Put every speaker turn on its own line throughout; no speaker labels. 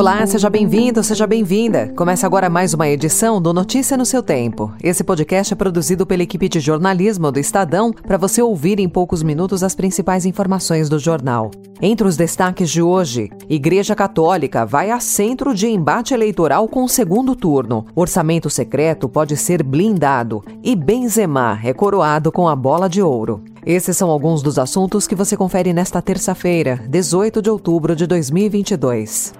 Olá, seja bem-vindo, seja bem-vinda. Começa agora mais uma edição do Notícia no seu Tempo. Esse podcast é produzido pela equipe de jornalismo do Estadão para você ouvir em poucos minutos as principais informações do jornal. Entre os destaques de hoje, Igreja Católica vai a centro de embate eleitoral com o segundo turno. Orçamento secreto pode ser blindado e Benzema é coroado com a bola de ouro. Esses são alguns dos assuntos que você confere nesta terça-feira, 18 de outubro de 2022.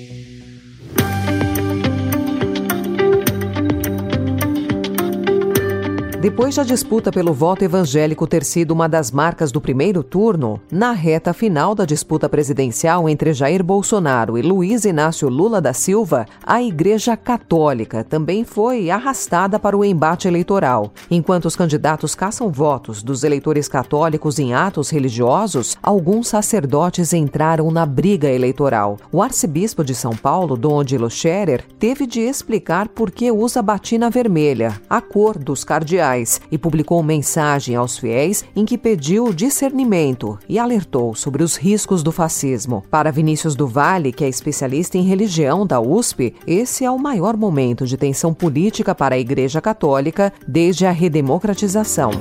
Depois da disputa pelo voto evangélico ter sido uma das marcas do primeiro turno, na reta final da disputa presidencial entre Jair Bolsonaro e Luiz Inácio Lula da Silva, a Igreja Católica também foi arrastada para o embate eleitoral. Enquanto os candidatos caçam votos dos eleitores católicos em atos religiosos, alguns sacerdotes entraram na briga eleitoral. O arcebispo de São Paulo, Dom Odilo Scherer, teve de explicar por que usa batina vermelha, a cor dos cardeais e publicou mensagem aos fiéis em que pediu discernimento e alertou sobre os riscos do fascismo. Para Vinícius do Vale, que é especialista em religião da USP, esse é o maior momento de tensão política para a Igreja Católica desde a redemocratização.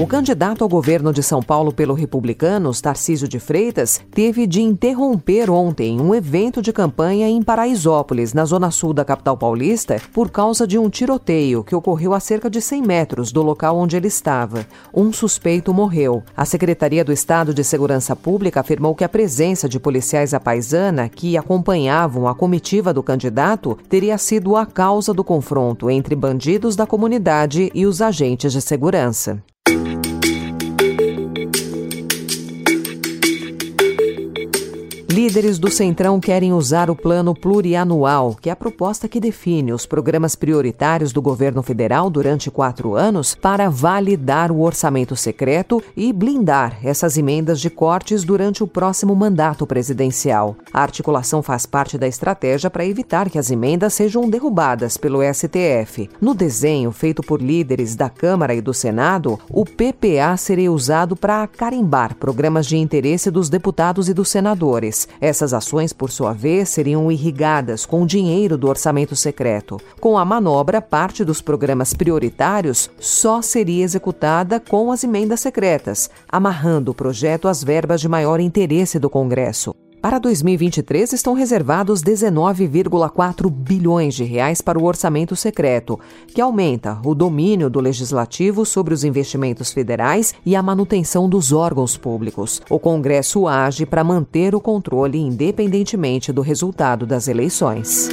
O candidato ao governo de São Paulo pelo Republicanos, Tarcísio de Freitas, teve de interromper ontem um evento de campanha em Paraisópolis, na zona sul da capital paulista, por causa de um tiroteio que ocorreu a cerca de 100 metros do local onde ele estava. Um suspeito morreu. A Secretaria do Estado de Segurança Pública afirmou que a presença de policiais à paisana que acompanhavam a comitiva do candidato teria sido a causa do confronto entre bandidos da comunidade e os agentes de segurança. Líderes do Centrão querem usar o Plano Plurianual, que é a proposta que define os programas prioritários do governo federal durante quatro anos, para validar o orçamento secreto e blindar essas emendas de cortes durante o próximo mandato presidencial. A articulação faz parte da estratégia para evitar que as emendas sejam derrubadas pelo STF. No desenho feito por líderes da Câmara e do Senado, o PPA seria usado para carimbar programas de interesse dos deputados e dos senadores. Essas ações, por sua vez, seriam irrigadas com dinheiro do orçamento secreto. Com a manobra, parte dos programas prioritários só seria executada com as emendas secretas, amarrando o projeto às verbas de maior interesse do Congresso. Para 2023 estão reservados 19,4 bilhões de reais para o orçamento secreto, que aumenta o domínio do legislativo sobre os investimentos federais e a manutenção dos órgãos públicos. O Congresso age para manter o controle independentemente do resultado das eleições.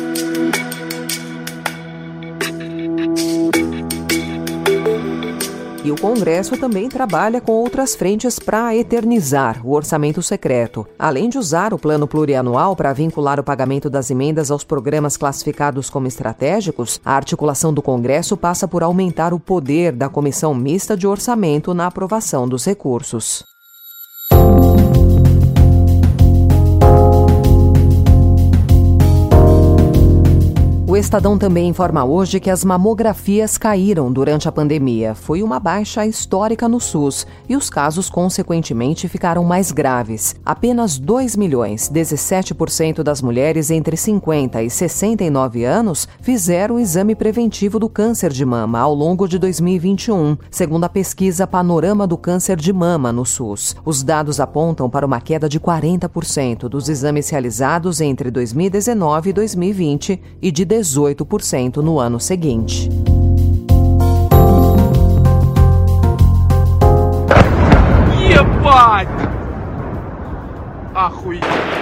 E o Congresso também trabalha com outras frentes para eternizar o orçamento secreto. Além de usar o plano plurianual para vincular o pagamento das emendas aos programas classificados como estratégicos, a articulação do Congresso passa por aumentar o poder da Comissão Mista de Orçamento na aprovação dos recursos. Estadão também informa hoje que as mamografias caíram durante a pandemia. Foi uma baixa histórica no SUS e os casos, consequentemente, ficaram mais graves. Apenas 2 milhões, 17% das mulheres entre 50 e 69 anos fizeram o exame preventivo do câncer de mama ao longo de 2021, segundo a pesquisa Panorama do Câncer de Mama no SUS. Os dados apontam para uma queda de 40% dos exames realizados entre 2019 e 2020 e de 18 18% no ano seguinte.
Ебать! Охуеть!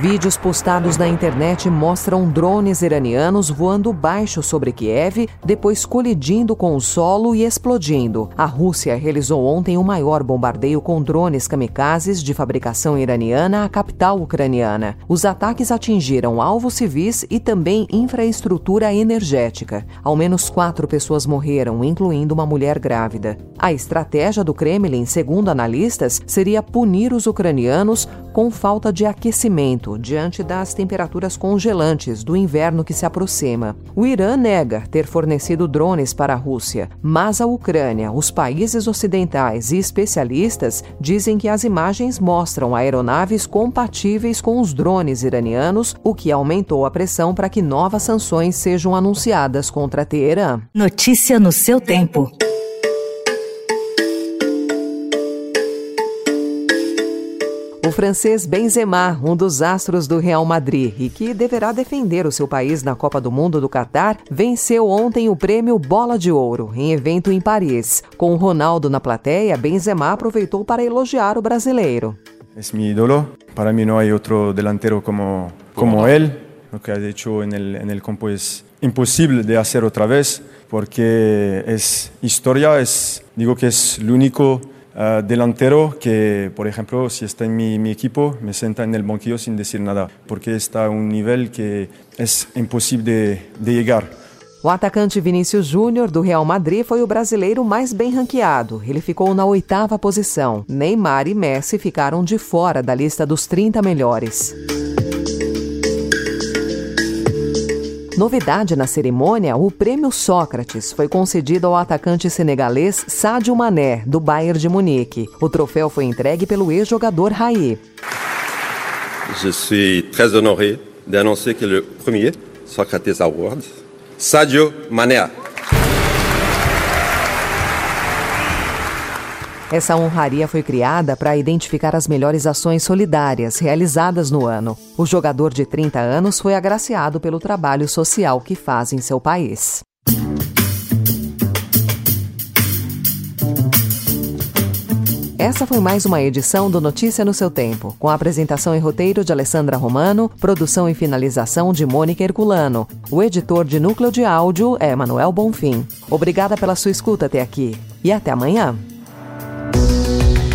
Vídeos postados na internet mostram drones iranianos voando baixo sobre Kiev, depois colidindo com o solo e explodindo. A Rússia realizou ontem o maior bombardeio com drones kamikazes de fabricação iraniana à capital ucraniana. Os ataques atingiram alvos civis e também infraestrutura energética. Ao menos quatro pessoas morreram, incluindo uma mulher grávida. A estratégia do Kremlin, segundo analistas, seria punir os ucranianos com falta de aquecimento diante das temperaturas congelantes do inverno que se aproxima. O Irã nega ter fornecido drones para a Rússia, mas a Ucrânia, os países ocidentais e especialistas dizem que as imagens mostram aeronaves compatíveis com os drones iranianos, o que aumentou a pressão para que novas sanções sejam anunciadas contra Teherã.
Notícia no seu tempo.
O francês Benzema, um dos astros do Real Madrid e que deverá defender o seu país na Copa do Mundo do Catar, venceu ontem o prêmio Bola de Ouro, em evento em Paris. Com Ronaldo na plateia, Benzema aproveitou para elogiar o brasileiro.
É meu ídolo. Para mim não há outro delantero como, como ele. O que ha hecho en el, en el campo es imposible de hacer otra vez porque es historia, es, digo que es el único uh, delantero que, por ejemplo, si está en mi, mi, equipo, me senta en el banquillo sin decir nada, porque está a un nivel que es imposible de, de llegar.
O atacante Vinícius Júnior, do Real Madrid, foi o brasileiro mais bem ranqueado. Ele ficou na oitava posição. Neymar e Messi ficaram de fora da lista dos 30 melhores. Novidade na cerimônia, o Prêmio Sócrates foi concedido ao atacante senegalês Sadio Mané, do Bayern de Munique. O troféu foi entregue pelo ex-jogador Raí.
Je suis très honoré d'annoncer que le premier Socrates Award, Sadio Mané.
Essa honraria foi criada para identificar as melhores ações solidárias realizadas no ano. O jogador de 30 anos foi agraciado pelo trabalho social que faz em seu país. Essa foi mais uma edição do Notícia no seu Tempo, com a apresentação e roteiro de Alessandra Romano, produção e finalização de Mônica Herculano. O editor de núcleo de áudio é Manuel Bonfim. Obrigada pela sua escuta até aqui e até amanhã.